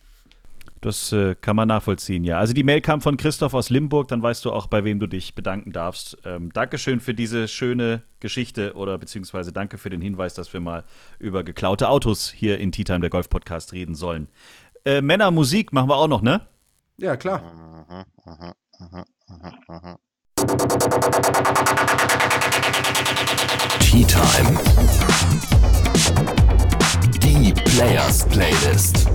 Das äh, kann man nachvollziehen, ja. Also die Mail kam von Christoph aus Limburg, dann weißt du auch, bei wem du dich bedanken darfst. Ähm, Dankeschön für diese schöne Geschichte oder beziehungsweise danke für den Hinweis, dass wir mal über geklaute Autos hier in Tea Time, der Golf-Podcast, reden sollen. Äh, Männer, Musik machen wir auch noch, ne? Ja, klar. Tea Time. Die Players Playlist.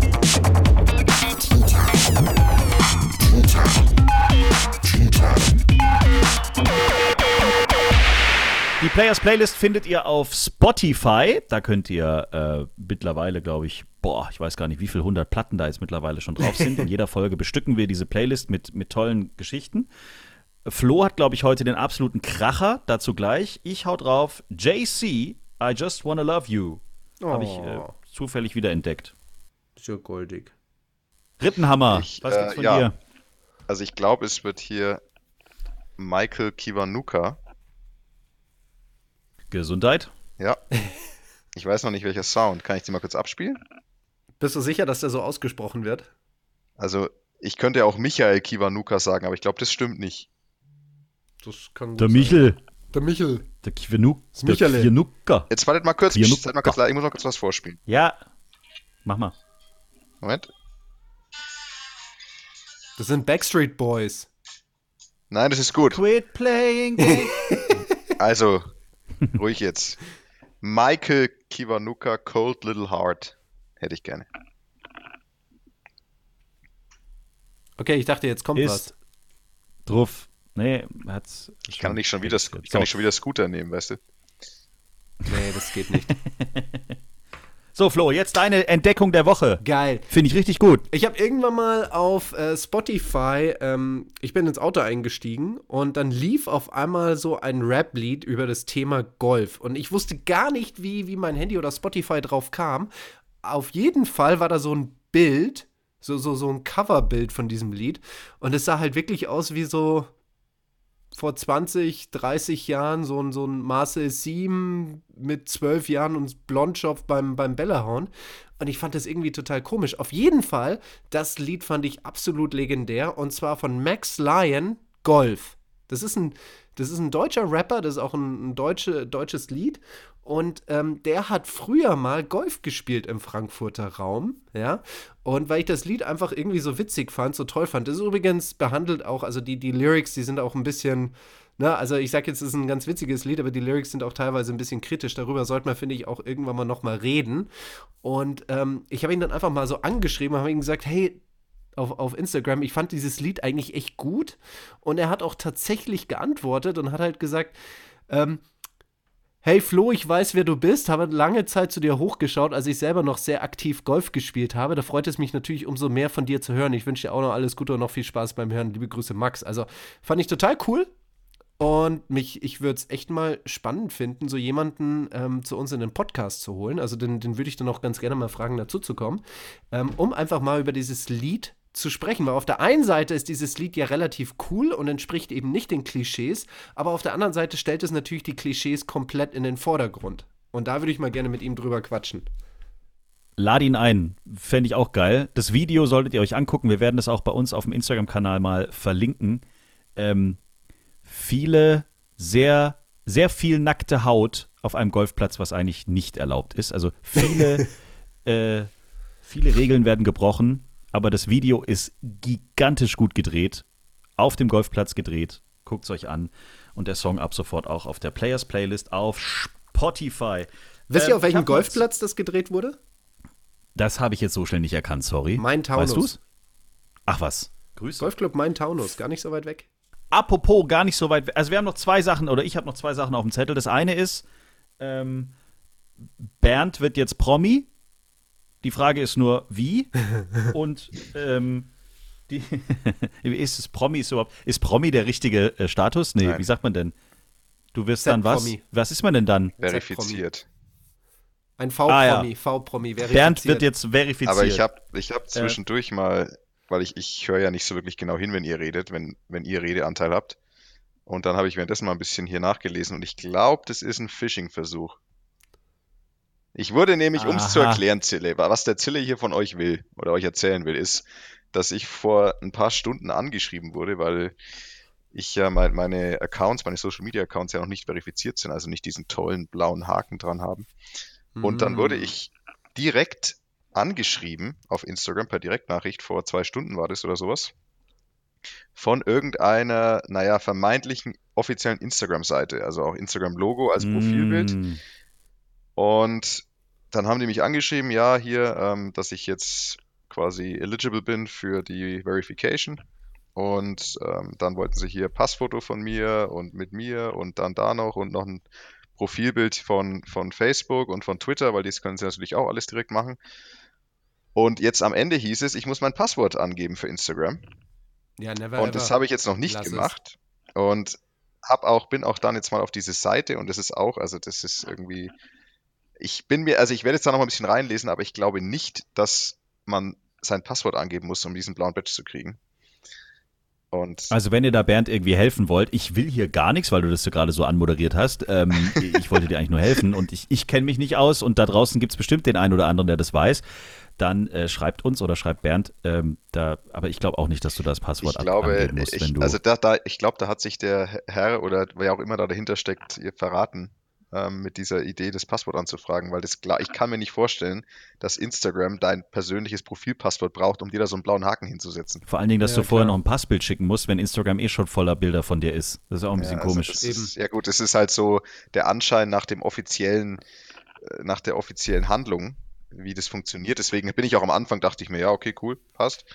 Die Players Playlist findet ihr auf Spotify. Da könnt ihr äh, mittlerweile, glaube ich, boah, ich weiß gar nicht, wie viele hundert Platten da jetzt mittlerweile schon drauf sind. In jeder Folge bestücken wir diese Playlist mit, mit tollen Geschichten. Flo hat, glaube ich, heute den absoluten Kracher. Dazu gleich. Ich hau drauf. JC, I Just Wanna Love You. Oh. Habe ich äh, zufällig wieder entdeckt. So goldig. Rittenhammer, ich, was gibt's äh, von ja. dir? Also ich glaube, es wird hier Michael Kiwanuka. Gesundheit. Ja. Ich weiß noch nicht, welcher Sound. Kann ich die mal kurz abspielen? Bist du sicher, dass der so ausgesprochen wird? Also, ich könnte ja auch Michael Kiwanuka sagen, aber ich glaube, das stimmt nicht. Das kann Der Michel. Sein. Der Michel. Der Kiwanuka. Der Kiwanuka. Jetzt wartet mal kurz. Ich, mal kurz. Ich muss noch kurz was vorspielen. Ja. Mach mal. Moment. Das sind Backstreet Boys. Nein, das ist gut. Quit playing. also, ruhig jetzt. Michael Kiwanuka, Cold Little Heart. Hätte ich gerne. Okay, ich dachte, jetzt kommt ist was. Drauf. Nee, hat's. Ich kann nicht schon wieder, ich kann nicht schon wieder Scooter nehmen, weißt du? Nee, das geht nicht. So, Flo, jetzt deine Entdeckung der Woche. Geil. Finde ich richtig gut. Ich habe irgendwann mal auf äh, Spotify, ähm, ich bin ins Auto eingestiegen und dann lief auf einmal so ein Rap-Lied über das Thema Golf. Und ich wusste gar nicht, wie, wie mein Handy oder Spotify drauf kam. Auf jeden Fall war da so ein Bild, so, so, so ein Coverbild von diesem Lied. Und es sah halt wirklich aus wie so, vor 20, 30 Jahren so ein, so ein Marcel Siem mit 12 Jahren und Blondschopf beim, beim Bellehauen. Und ich fand das irgendwie total komisch. Auf jeden Fall, das Lied fand ich absolut legendär. Und zwar von Max Lyon, Golf. Das ist ein, das ist ein deutscher Rapper, das ist auch ein, ein deutsche, deutsches Lied. Und ähm, der hat früher mal Golf gespielt im Frankfurter Raum, ja. Und weil ich das Lied einfach irgendwie so witzig fand, so toll fand, das ist übrigens behandelt auch, also die, die Lyrics, die sind auch ein bisschen, ne, also ich sag jetzt, es ist ein ganz witziges Lied, aber die Lyrics sind auch teilweise ein bisschen kritisch. Darüber sollte man, finde ich, auch irgendwann mal nochmal reden. Und ähm, ich habe ihn dann einfach mal so angeschrieben, habe ihm gesagt, hey, auf, auf Instagram, ich fand dieses Lied eigentlich echt gut. Und er hat auch tatsächlich geantwortet und hat halt gesagt, ähm, Hey Flo, ich weiß, wer du bist, habe lange Zeit zu dir hochgeschaut, als ich selber noch sehr aktiv Golf gespielt habe. Da freut es mich natürlich umso mehr von dir zu hören. Ich wünsche dir auch noch alles Gute und noch viel Spaß beim Hören. Liebe Grüße, Max. Also fand ich total cool. Und mich, ich würde es echt mal spannend finden, so jemanden ähm, zu uns in den Podcast zu holen. Also den, den würde ich dann auch ganz gerne mal fragen, dazu zu kommen, ähm, um einfach mal über dieses Lied zu sprechen, weil auf der einen Seite ist dieses Lied ja relativ cool und entspricht eben nicht den Klischees, aber auf der anderen Seite stellt es natürlich die Klischees komplett in den Vordergrund. Und da würde ich mal gerne mit ihm drüber quatschen. Lad ihn ein, fände ich auch geil. Das Video solltet ihr euch angucken. Wir werden das auch bei uns auf dem Instagram-Kanal mal verlinken. Ähm, viele, sehr, sehr viel nackte Haut auf einem Golfplatz, was eigentlich nicht erlaubt ist. Also viele, äh, viele Regeln werden gebrochen aber das Video ist gigantisch gut gedreht, auf dem Golfplatz gedreht. Guckt es euch an. Und der Song ab sofort auch auf der Players Playlist auf Spotify. Wisst ihr, ähm, auf welchem Golfplatz das gedreht wurde? Das habe ich jetzt so schnell nicht erkannt, sorry. Mein Taunus. Weißt du's? Ach was. Grüß. Golfclub Mein Taunus, gar nicht so weit weg. Apropos, gar nicht so weit weg. Also wir haben noch zwei Sachen, oder ich habe noch zwei Sachen auf dem Zettel. Das eine ist, ähm, Bernd wird jetzt Promi. Die Frage ist nur, wie? Und ähm, die, ist es Promi ist überhaupt, ist Promi der richtige äh, Status? Nee, Nein. wie sagt man denn? Du wirst dann was? Was ist man denn dann? Verifiziert. Ein V-Promi, ah, ja. V-Promi, verifiziert. Bernd wird jetzt verifiziert. Aber ich habe ich hab zwischendurch äh. mal, weil ich, ich höre ja nicht so wirklich genau hin, wenn ihr redet, wenn, wenn ihr Redeanteil habt. Und dann habe ich währenddessen mal ein bisschen hier nachgelesen und ich glaube, das ist ein Phishing-Versuch. Ich wurde nämlich, um es zu erklären, Zille, was der Zille hier von euch will oder euch erzählen will, ist, dass ich vor ein paar Stunden angeschrieben wurde, weil ich ja mein, meine Accounts, meine Social Media Accounts ja noch nicht verifiziert sind, also nicht diesen tollen blauen Haken dran haben. Und dann wurde mm. ich direkt angeschrieben auf Instagram per Direktnachricht, vor zwei Stunden war das oder sowas, von irgendeiner, naja, vermeintlichen offiziellen Instagram-Seite, also auch Instagram-Logo als Profilbild. Mm. Und dann haben die mich angeschrieben, ja, hier, ähm, dass ich jetzt quasi eligible bin für die Verification. Und ähm, dann wollten sie hier Passfoto von mir und mit mir und dann da noch und noch ein Profilbild von, von Facebook und von Twitter, weil das können sie natürlich auch alles direkt machen. Und jetzt am Ende hieß es, ich muss mein Passwort angeben für Instagram. Ja, never Und das habe ich jetzt noch nicht gemacht. Es. Und hab auch, bin auch dann jetzt mal auf diese Seite und das ist auch, also das ist irgendwie ich bin mir, also ich werde jetzt da noch mal ein bisschen reinlesen, aber ich glaube nicht, dass man sein Passwort angeben muss, um diesen blauen Badge zu kriegen. Und also wenn ihr da Bernd irgendwie helfen wollt, ich will hier gar nichts, weil du das so gerade so anmoderiert hast. Ähm, ich wollte dir eigentlich nur helfen und ich, ich kenne mich nicht aus und da draußen gibt es bestimmt den einen oder anderen, der das weiß. Dann äh, schreibt uns oder schreibt Bernd. Ähm, da, aber ich glaube auch nicht, dass du das Passwort ich glaube, angeben musst, ich, wenn du. Also da, da, ich glaube, da hat sich der Herr oder wer auch immer da dahinter steckt, verraten ähm, mit dieser Idee, das Passwort anzufragen, weil das klar, ich kann mir nicht vorstellen, dass Instagram dein persönliches Profilpasswort braucht, um dir da so einen blauen Haken hinzusetzen. Vor allen Dingen, dass ja, du klar. vorher noch ein Passbild schicken musst, wenn Instagram eh schon voller Bilder von dir ist. Das ist auch ein bisschen also komisch. Ist, ja gut, es ist halt so der Anschein nach dem offiziellen, äh, nach der offiziellen Handlung, wie das funktioniert. Deswegen bin ich auch am Anfang, dachte ich mir, ja, okay, cool, passt.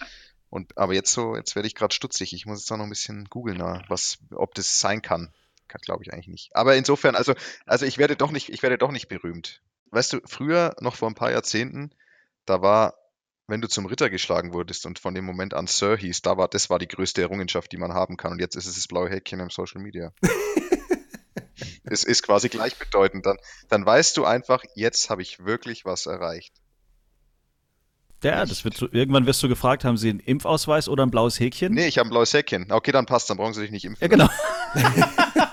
Und, aber jetzt so, jetzt werde ich gerade stutzig. Ich muss jetzt auch noch ein bisschen googeln, was, ob das sein kann glaube ich eigentlich nicht. Aber insofern, also, also ich werde doch nicht, ich werde doch nicht berühmt. weißt du, früher, noch vor ein paar Jahrzehnten, da war, wenn du zum Ritter geschlagen wurdest und von dem Moment an Sir hieß, da war, das war die größte Errungenschaft, die man haben kann. Und jetzt ist es das blaue Häkchen im Social Media. es ist quasi gleichbedeutend. Dann, dann weißt du einfach, jetzt habe ich wirklich was erreicht. Ja, das wird so, irgendwann wirst du gefragt, haben Sie einen Impfausweis oder ein blaues Häkchen? Nee, ich habe ein blaues Häkchen. Okay, dann passt, dann brauchen Sie sich nicht impfen. Ja, genau.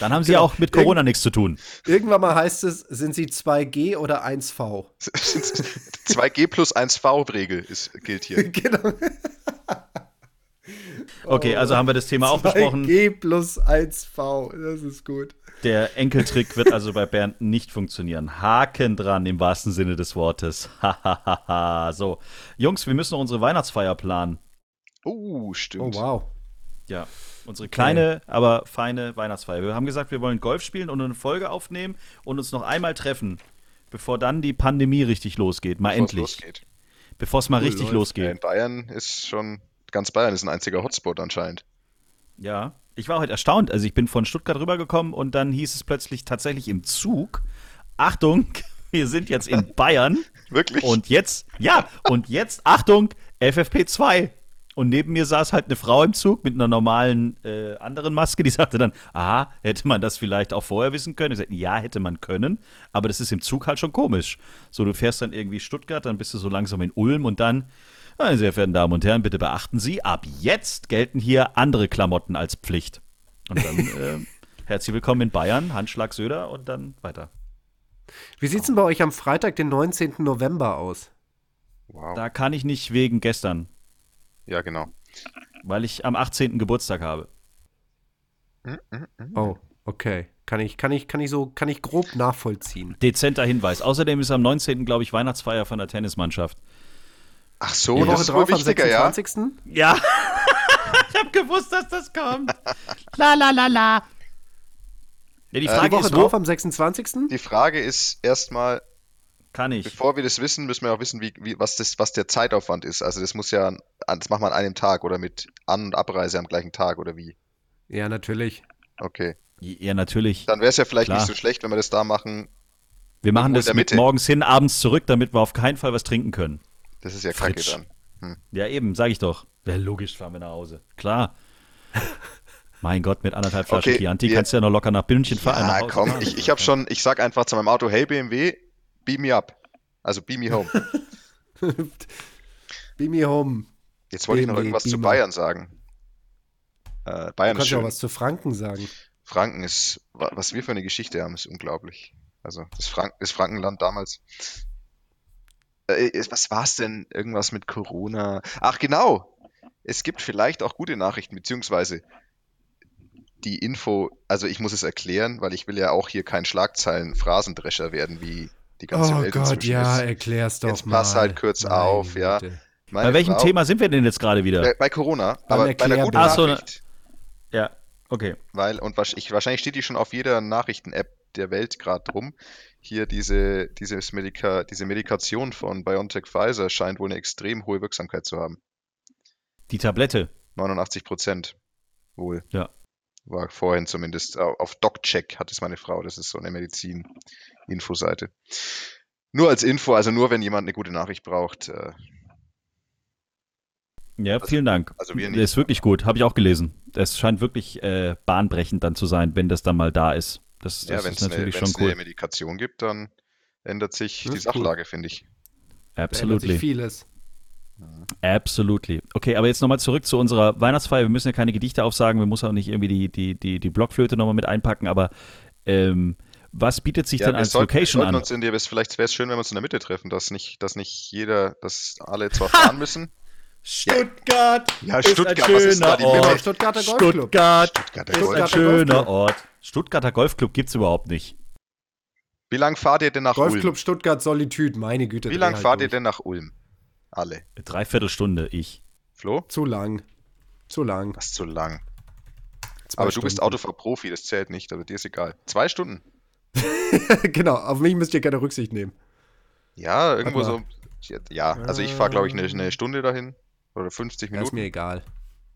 dann haben Sie genau. auch mit Corona Irg nichts zu tun. Irgendwann mal heißt es, sind Sie 2G oder 1V? 2G plus 1V-Regel gilt hier. genau. Okay, also haben wir das Thema auch besprochen. G plus 1V, das ist gut. Der Enkeltrick wird also bei Bernd nicht funktionieren. Haken dran im wahrsten Sinne des Wortes. So, Jungs, wir müssen noch unsere Weihnachtsfeier planen. Oh, stimmt. Oh, wow. Ja, unsere kleine, okay. aber feine Weihnachtsfeier. Wir haben gesagt, wir wollen Golf spielen und eine Folge aufnehmen und uns noch einmal treffen, bevor dann die Pandemie richtig losgeht. Mal Bevor endlich. Losgeht. Bevor es mal cool, richtig läuft. losgeht. In Bayern ist schon, ganz Bayern ist ein einziger Hotspot anscheinend. Ja, ich war heute erstaunt. Also ich bin von Stuttgart rübergekommen und dann hieß es plötzlich tatsächlich im Zug, Achtung, wir sind jetzt in Bayern. Wirklich? Und jetzt, ja, und jetzt, Achtung, FFP2. Und neben mir saß halt eine Frau im Zug mit einer normalen äh, anderen Maske, die sagte dann, aha, hätte man das vielleicht auch vorher wissen können? Ich sagte, ja, hätte man können, aber das ist im Zug halt schon komisch. So, du fährst dann irgendwie Stuttgart, dann bist du so langsam in Ulm und dann meine sehr verehrten Damen und Herren, bitte beachten Sie, ab jetzt gelten hier andere Klamotten als Pflicht. Und dann äh, herzlich willkommen in Bayern, Handschlag Söder und dann weiter. Wie sieht es denn bei euch am Freitag, den 19. November aus? Wow. Da kann ich nicht wegen gestern. Ja, genau. Weil ich am 18. Geburtstag habe. Hm, hm, hm. Oh, okay. Kann ich, kann ich, kann ich so, kann ich grob nachvollziehen. Dezenter Hinweis. Außerdem ist am 19. glaube ich Weihnachtsfeier von der Tennismannschaft. Ach so, die Woche drauf am 26. Ja. ja. ich habe gewusst, dass das kommt. La la la la. Ja, die Frage äh, die Woche ist drauf am 26. Die Frage ist erstmal, kann ich. Bevor wir das wissen, müssen wir auch wissen, wie, wie, was, das, was der Zeitaufwand ist. Also das muss ja, das macht man an einem Tag oder mit An- und Abreise am gleichen Tag oder wie? Ja, natürlich. Okay. Ja, natürlich. Dann wäre es ja vielleicht Klar. nicht so schlecht, wenn wir das da machen. Wir machen das mit morgens hin, abends zurück, damit wir auf keinen Fall was trinken können. Das ist ja Fritsch. kacke dann. Hm. Ja, eben, sag ich doch. Ja, logisch fahren wir nach Hause. Klar. mein Gott, mit anderthalb Flaschen okay, Chianti kannst du ja noch locker nach Bünchen fahren. Ja, komm, fahren. ich, ich habe schon, ich sag einfach zu meinem Auto, hey BMW, beam me up. Also beam me home. beam me home. Jetzt wollte ich noch irgendwas zu Bayern sagen. Äh, Bayern du kannst ja auch was zu Franken sagen. Franken ist, was wir für eine Geschichte haben, ist unglaublich. Also das, Frank das Frankenland damals. Äh, was war es denn? Irgendwas mit Corona. Ach genau. Es gibt vielleicht auch gute Nachrichten, beziehungsweise die Info, also ich muss es erklären, weil ich will ja auch hier kein Schlagzeilen-Phrasendrescher werden, wie die ganze oh Welt Gott, ja, ist. erklär's doch Jetzt mal. pass halt kurz Nein, auf, ja. bei welchem Frau, Thema sind wir denn jetzt gerade wieder? Bei, bei Corona, Beim aber bei einer guten Ach, Nachricht. So, ja, okay. Weil, und wahrscheinlich steht die schon auf jeder Nachrichten-App der Welt gerade drum hier diese, dieses Medika diese Medikation von BioNTech Pfizer scheint wohl eine extrem hohe Wirksamkeit zu haben. Die Tablette? 89 Prozent wohl. Ja. War vorhin zumindest. Auf DocCheck hat es meine Frau. Das ist so eine Medizin-Infoseite. Nur als Info, also nur wenn jemand eine gute Nachricht braucht. Äh, ja, also, vielen Dank. Also wir nicht. Der ist wirklich gut, habe ich auch gelesen. Es scheint wirklich äh, bahnbrechend dann zu sein, wenn das dann mal da ist. Das, das ja, ist natürlich eine, schon cool. Wenn es eine Medikation gibt, dann ändert sich die Sachlage, cool. finde ich. Absolutely. vieles. Absolutely. Okay, aber jetzt nochmal zurück zu unserer Weihnachtsfeier. Wir müssen ja keine Gedichte aufsagen, wir müssen auch nicht irgendwie die, die, die, die Blockflöte nochmal mit einpacken, aber ähm, was bietet sich ja, denn als sollten, Location an? Uns in der, vielleicht wäre es schön, wenn wir uns in der Mitte treffen, dass nicht, dass nicht jeder, dass alle zwar fahren müssen. Stuttgart! Ja, Stuttgart, ist ein schöner Ort. Stuttgarter Golfclub. Stuttgart, Stuttgarter ist ein schöner Ort. Stuttgarter Golfclub gibt es überhaupt nicht. Wie lange fahrt ihr denn nach Golfclub Ulm? Golfclub Stuttgart Solitude, meine Güte. Wie lange halt fahrt durch. ihr denn nach Ulm? Alle. Dreiviertel Stunde, ich. Flo? Zu lang. Zu lang. Was zu lang? Zwei Aber Stunden. du bist Autofahrprofi, das zählt nicht, also dir ist egal. Zwei Stunden? genau, auf mich müsst ihr keine Rücksicht nehmen. Ja, irgendwo so. Ja, also ich fahre, glaube ich, eine, eine, Stunde dahin. Oder 50 Minuten. ist mir egal.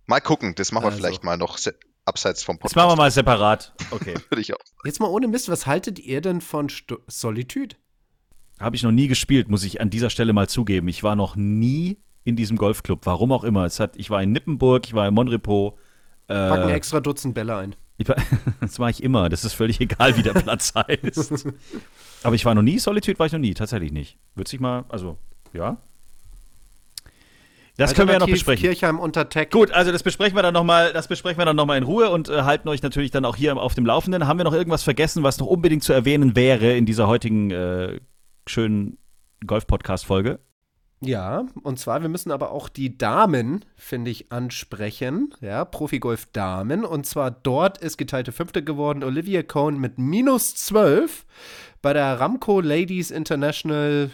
Mal gucken, das machen wir also. vielleicht mal noch abseits vom Podcast. Das machen wir mal separat. Okay. Würde ich auch. Jetzt mal ohne Mist, was haltet ihr denn von Sto Solitude? Habe ich noch nie gespielt, muss ich an dieser Stelle mal zugeben. Ich war noch nie in diesem Golfclub, warum auch immer. Es hat, ich war in Nippenburg, ich war in Monrepo. Äh, Packen extra Dutzend Bälle ein. Ich, das mache ich immer. Das ist völlig egal, wie der Platz heißt. Aber ich war noch nie, Solitude war ich noch nie, tatsächlich nicht. Würde sich mal, also, ja. Das können wir ja noch besprechen. Kirchheim unter Tech. Gut, also das besprechen wir dann nochmal, das besprechen wir dann noch mal in Ruhe und äh, halten euch natürlich dann auch hier auf dem Laufenden. Haben wir noch irgendwas vergessen, was noch unbedingt zu erwähnen wäre in dieser heutigen äh, schönen Golf-Podcast-Folge? Ja, und zwar, wir müssen aber auch die Damen, finde ich, ansprechen. Ja, Profigolf Damen. Und zwar dort ist geteilte Fünfte geworden Olivia Cohn mit minus 12 bei der Ramco Ladies International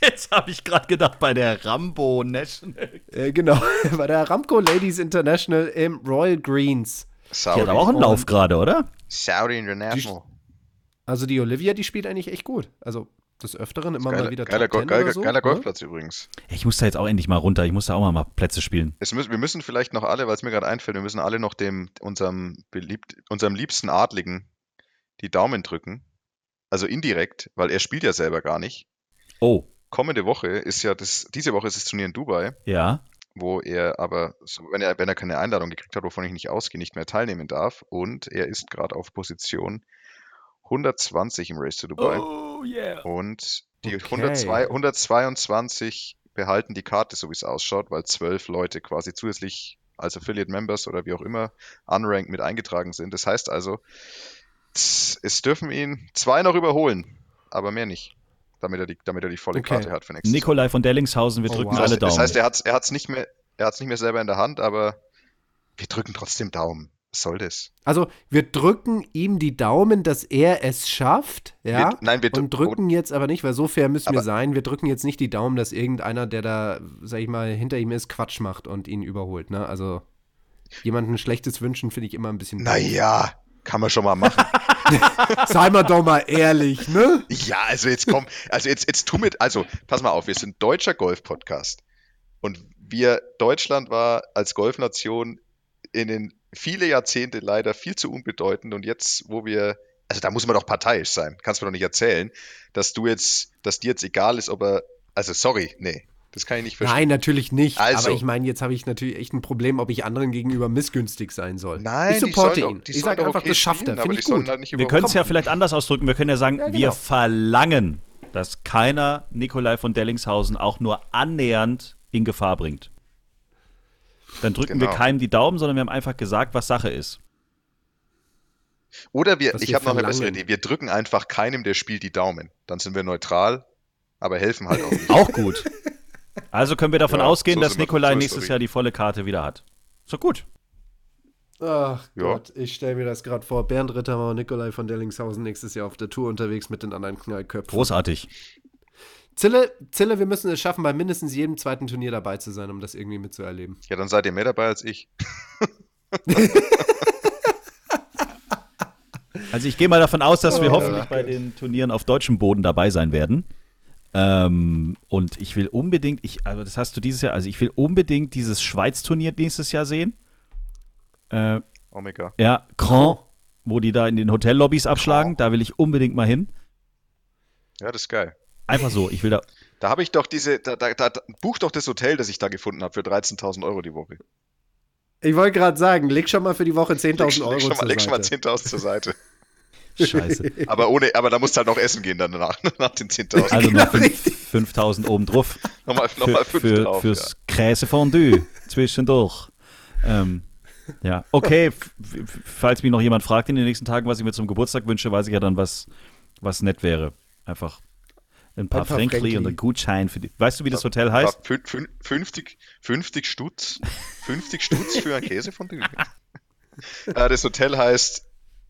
Jetzt habe ich gerade gedacht, bei der Rambo National. Äh, genau, bei der Ramco Ladies International im Royal Greens. Saudi. Die hat aber auch einen Lauf gerade, oder? Saudi International. also die Olivia, die spielt eigentlich echt gut. Also des Öfteren immer geile, mal wieder geiler, Top geiler, so, geiler ne? Golfplatz übrigens. Ich muss da jetzt auch endlich mal runter. Ich muss da auch mal, mal Plätze spielen. Müssen, wir müssen vielleicht noch alle, weil es mir gerade einfällt, wir müssen alle noch dem unserem, beliebt, unserem liebsten Adligen die Daumen drücken. Also indirekt, weil er spielt ja selber gar nicht. Oh kommende Woche ist ja das, diese Woche ist das Turnier in Dubai. Ja. Wo er aber, wenn er, wenn er keine Einladung gekriegt hat, wovon ich nicht ausgehe, nicht mehr teilnehmen darf. Und er ist gerade auf Position 120 im Race to Dubai. Oh, yeah. Und die okay. 102, 122 behalten die Karte, so wie es ausschaut, weil zwölf Leute quasi zusätzlich als Affiliate Members oder wie auch immer unranked mit eingetragen sind. Das heißt also, es dürfen ihn zwei noch überholen, aber mehr nicht damit er die, damit er die volle okay. Karte hat für nächstes Nikolai von Dellingshausen, wir oh, drücken wow. alle Daumen. Das heißt, er hat es er nicht, mehr, nicht mehr selber in der Hand, aber wir drücken trotzdem Daumen. Was soll das? Also, wir drücken ihm die Daumen, dass er es schafft, ja? Wir, nein, wir und drücken jetzt aber nicht, weil so fair müssen wir sein. Wir drücken jetzt nicht die Daumen, dass irgendeiner, der da, sag ich mal, hinter ihm ist, Quatsch macht und ihn überholt, ne? Also, jemandem Schlechtes wünschen finde ich immer ein bisschen. Naja, kann man schon mal machen. Sei mal doch mal ehrlich, ne? Ja, also jetzt komm, also jetzt, jetzt tu mit, also pass mal auf, wir sind deutscher Golf-Podcast. Und wir, Deutschland war als Golfnation in den viele Jahrzehnte leider viel zu unbedeutend. Und jetzt, wo wir, also da muss man doch parteiisch sein, kannst du mir doch nicht erzählen, dass du jetzt, dass dir jetzt egal ist, ob er, also sorry, nee, das kann ich nicht verstehen. Nein, natürlich nicht. Also, aber ich meine, jetzt habe ich natürlich echt ein Problem, ob ich anderen gegenüber missgünstig sein soll. Nein, ich supporte ihn. Ich sage einfach, okay das schafft er. Finde ich gut. Halt wir können es ja vielleicht anders ausdrücken. Wir können ja sagen, ja, genau. wir verlangen, dass keiner Nikolai von Dellingshausen auch nur annähernd in Gefahr bringt. Dann drücken genau. wir keinem die Daumen, sondern wir haben einfach gesagt, was Sache ist. Oder wir, was ich habe noch eine bessere Idee, wir drücken einfach keinem, der spielt, die Daumen. Dann sind wir neutral, aber helfen halt auch nicht. Auch gut. Also können wir davon ja, ausgehen, so dass Nikolai nächstes Jahr die volle Karte wieder hat. So gut. Ach ja. Gott, ich stelle mir das gerade vor. Bernd Rittermauer und Nikolai von Dellingshausen nächstes Jahr auf der Tour unterwegs mit den anderen Knallköpfen. Großartig. Zille, Zille, wir müssen es schaffen, bei mindestens jedem zweiten Turnier dabei zu sein, um das irgendwie mitzuerleben. Ja, dann seid ihr mehr dabei als ich. also ich gehe mal davon aus, dass wir oh, hoffentlich ja. bei den Turnieren auf deutschem Boden dabei sein werden. Ähm, und ich will unbedingt, ich, also das hast du dieses Jahr, also ich will unbedingt dieses Schweiz-Turnier nächstes Jahr sehen. Äh, Omega. Ja, Grand, wo die da in den Hotellobbys abschlagen, da will ich unbedingt mal hin. Ja, das ist geil. Einfach so, ich will da. Da habe ich doch diese, da, da, da, buch doch das Hotel, das ich da gefunden habe, für 13.000 Euro die Woche. Ich wollte gerade sagen, leg schon mal für die Woche 10.000 Euro leg schon mal, Leg schon mal 10.000 zur Seite. Scheiße. aber ohne, aber da musst du halt noch essen gehen dann danach, nach den 10.000. Also noch 5.000 obendrauf. nochmal, nochmal 5 für, drauf, Fürs ja. Käsefondue zwischendurch. Ähm, ja, okay. Falls mich noch jemand fragt in den nächsten Tagen, was ich mir zum Geburtstag wünsche, weiß ich ja dann, was, was nett wäre. Einfach ein paar, ein paar Frankli und ein Gutschein für die. Weißt du, wie das Hotel heißt? 50, 50 Stutz. 50 Stutz für ein Käsefondue. äh, das Hotel heißt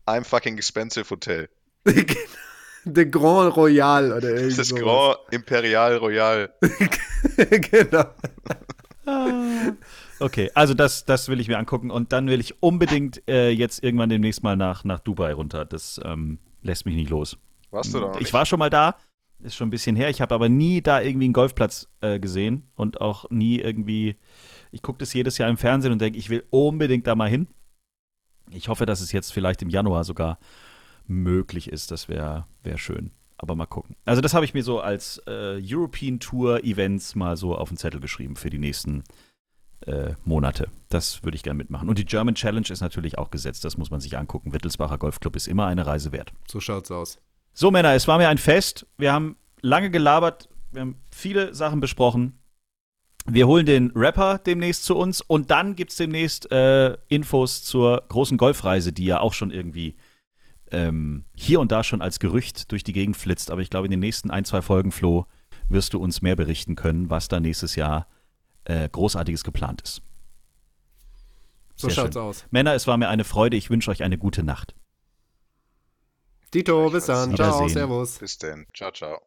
I'm fucking expensive Hotel. The Grand Royal oder irgendwas. Das Grand Imperial Royal. genau. okay, also das, das will ich mir angucken und dann will ich unbedingt äh, jetzt irgendwann demnächst mal nach, nach Dubai runter. Das ähm, lässt mich nicht los. Warst du da? Ich war schon mal da, ist schon ein bisschen her. Ich habe aber nie da irgendwie einen Golfplatz äh, gesehen und auch nie irgendwie. Ich gucke das jedes Jahr im Fernsehen und denke, ich will unbedingt da mal hin. Ich hoffe, dass es jetzt vielleicht im Januar sogar möglich ist. Das wäre wär schön. Aber mal gucken. Also das habe ich mir so als äh, European Tour Events mal so auf den Zettel geschrieben für die nächsten äh, Monate. Das würde ich gerne mitmachen. Und die German Challenge ist natürlich auch gesetzt. Das muss man sich angucken. Wittelsbacher Golfclub ist immer eine Reise wert. So schaut's aus. So Männer, es war mir ein Fest. Wir haben lange gelabert. Wir haben viele Sachen besprochen. Wir holen den Rapper demnächst zu uns und dann gibt es demnächst äh, Infos zur großen Golfreise, die ja auch schon irgendwie ähm, hier und da schon als Gerücht durch die Gegend flitzt. Aber ich glaube, in den nächsten ein, zwei Folgen, Flo, wirst du uns mehr berichten können, was da nächstes Jahr äh, Großartiges geplant ist. So Sehr schaut's schön. aus. Männer, es war mir eine Freude. Ich wünsche euch eine gute Nacht. Dito, bis dann. Ciao, servus. Bis dann. Ciao, ciao.